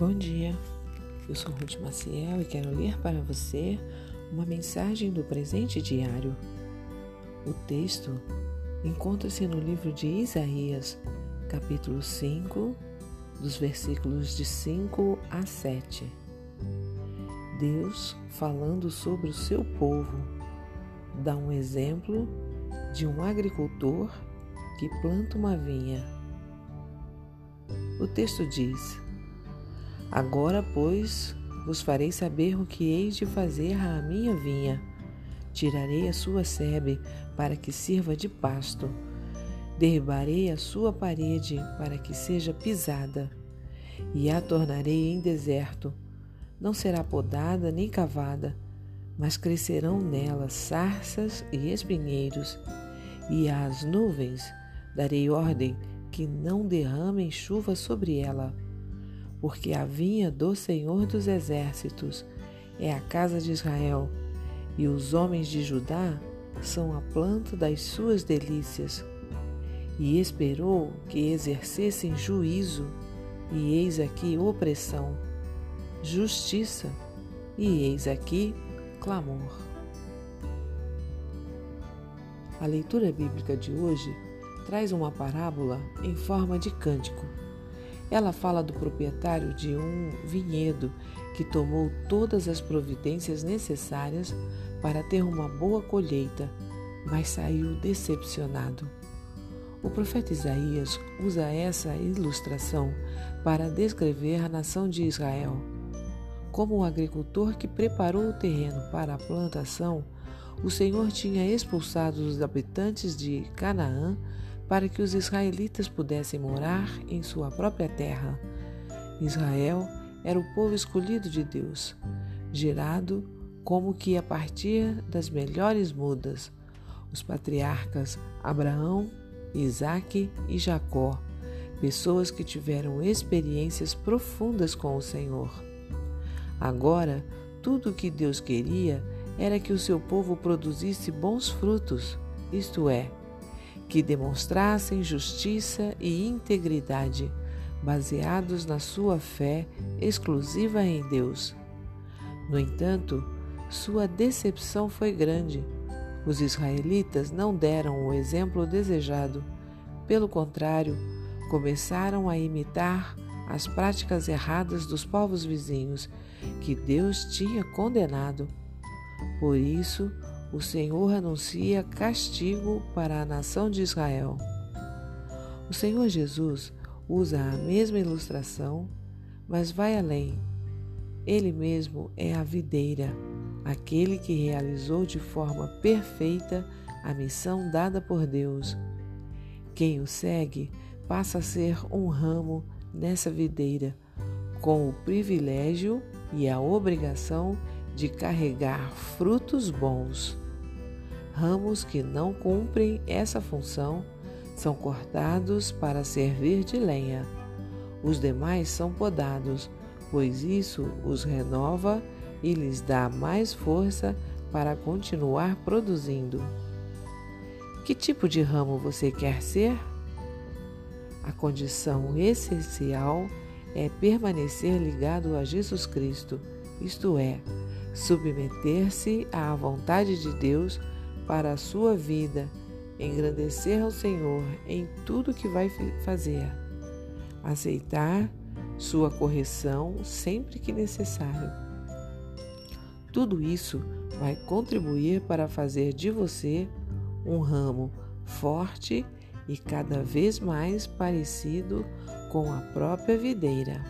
Bom dia, eu sou Ruth Maciel e quero ler para você uma mensagem do presente diário. O texto encontra-se no livro de Isaías, capítulo 5, dos versículos de 5 a 7. Deus, falando sobre o seu povo, dá um exemplo de um agricultor que planta uma vinha. O texto diz: Agora, pois, vos farei saber o que hei de fazer à minha vinha. Tirarei a sua sebe para que sirva de pasto. Derribarei a sua parede para que seja pisada, e a tornarei em deserto. Não será podada nem cavada, mas crescerão nela sarças e espinheiros, e às nuvens darei ordem que não derramem chuva sobre ela porque a vinha do Senhor dos Exércitos é a casa de Israel, e os homens de Judá são a planta das suas delícias. E esperou que exercessem juízo, e eis aqui opressão, justiça, e eis aqui clamor. A leitura bíblica de hoje traz uma parábola em forma de cântico ela fala do proprietário de um vinhedo que tomou todas as providências necessárias para ter uma boa colheita, mas saiu decepcionado. O profeta Isaías usa essa ilustração para descrever a nação de Israel. Como o agricultor que preparou o terreno para a plantação, o Senhor tinha expulsado os habitantes de Canaã para que os israelitas pudessem morar em sua própria terra. Israel era o povo escolhido de Deus, gerado como que a partir das melhores mudas. Os patriarcas Abraão, Isaque e Jacó, pessoas que tiveram experiências profundas com o Senhor. Agora, tudo o que Deus queria era que o seu povo produzisse bons frutos, isto é, que demonstrassem justiça e integridade, baseados na sua fé exclusiva em Deus. No entanto, sua decepção foi grande. Os israelitas não deram o exemplo desejado. Pelo contrário, começaram a imitar as práticas erradas dos povos vizinhos que Deus tinha condenado. Por isso, o Senhor anuncia castigo para a nação de Israel. O Senhor Jesus usa a mesma ilustração, mas vai além. Ele mesmo é a videira, aquele que realizou de forma perfeita a missão dada por Deus. Quem o segue passa a ser um ramo nessa videira, com o privilégio e a obrigação de carregar frutos bons. Ramos que não cumprem essa função são cortados para servir de lenha. Os demais são podados, pois isso os renova e lhes dá mais força para continuar produzindo. Que tipo de ramo você quer ser? A condição essencial é permanecer ligado a Jesus Cristo, isto é, submeter-se à vontade de Deus para a sua vida, engrandecer ao Senhor em tudo que vai fazer, aceitar sua correção sempre que necessário. Tudo isso vai contribuir para fazer de você um ramo forte e cada vez mais parecido com a própria videira.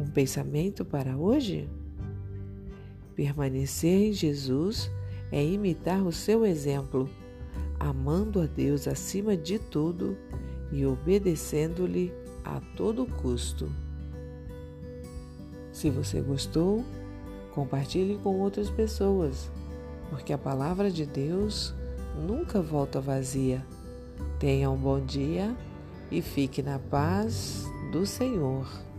Um pensamento para hoje? Permanecer em Jesus é imitar o seu exemplo, amando a Deus acima de tudo e obedecendo-lhe a todo custo. Se você gostou, compartilhe com outras pessoas, porque a palavra de Deus nunca volta vazia. Tenha um bom dia e fique na paz do Senhor.